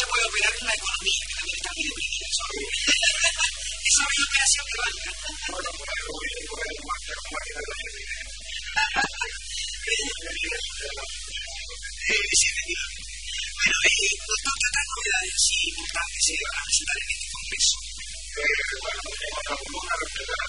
se puede operar en la economía, que también está muy deprimida. Eso es operación que valga. Bueno, a la Sí, efectivamente. Bueno, eh, doctor, ¿qué otras novedades importantes se van a presentar en este congreso? bueno, tenemos la columna respecto de la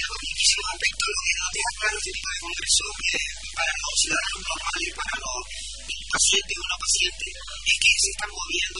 algo muchísimo respecto lo que nos deja claro este tipo de congreso que para los ciudadanos normales, para los pacientes o no pacientes, es que se están moviendo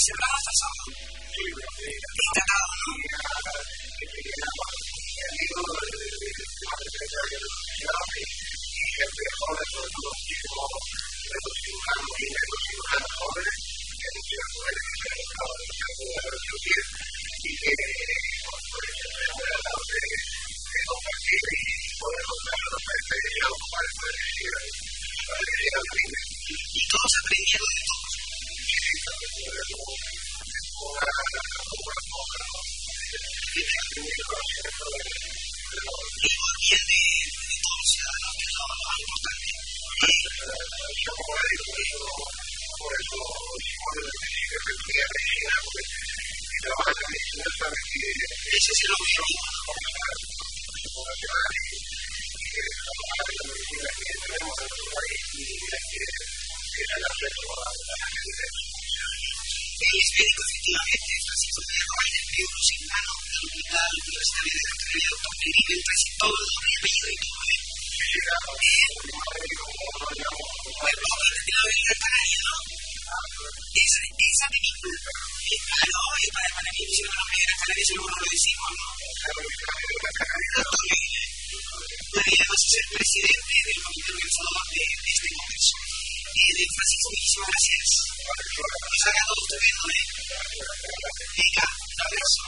cerrado hasta el. y Es el objetivo. El esférico, efectivamente, Francisco de medio lusignano, de la Unidad Universitaria de Doctrina y Doctor, que vive en casi todo el nombre y y todo. Pues te lo del canario, ¿no? Es, esa película. Y para el Panamí hicieron la primera canaria, eso luego no lo decimos, ¿no? Bueno, y además es el presidente muchísimas gracias. Que salga todo estupendo, ¿eh? Venga, un abrazo.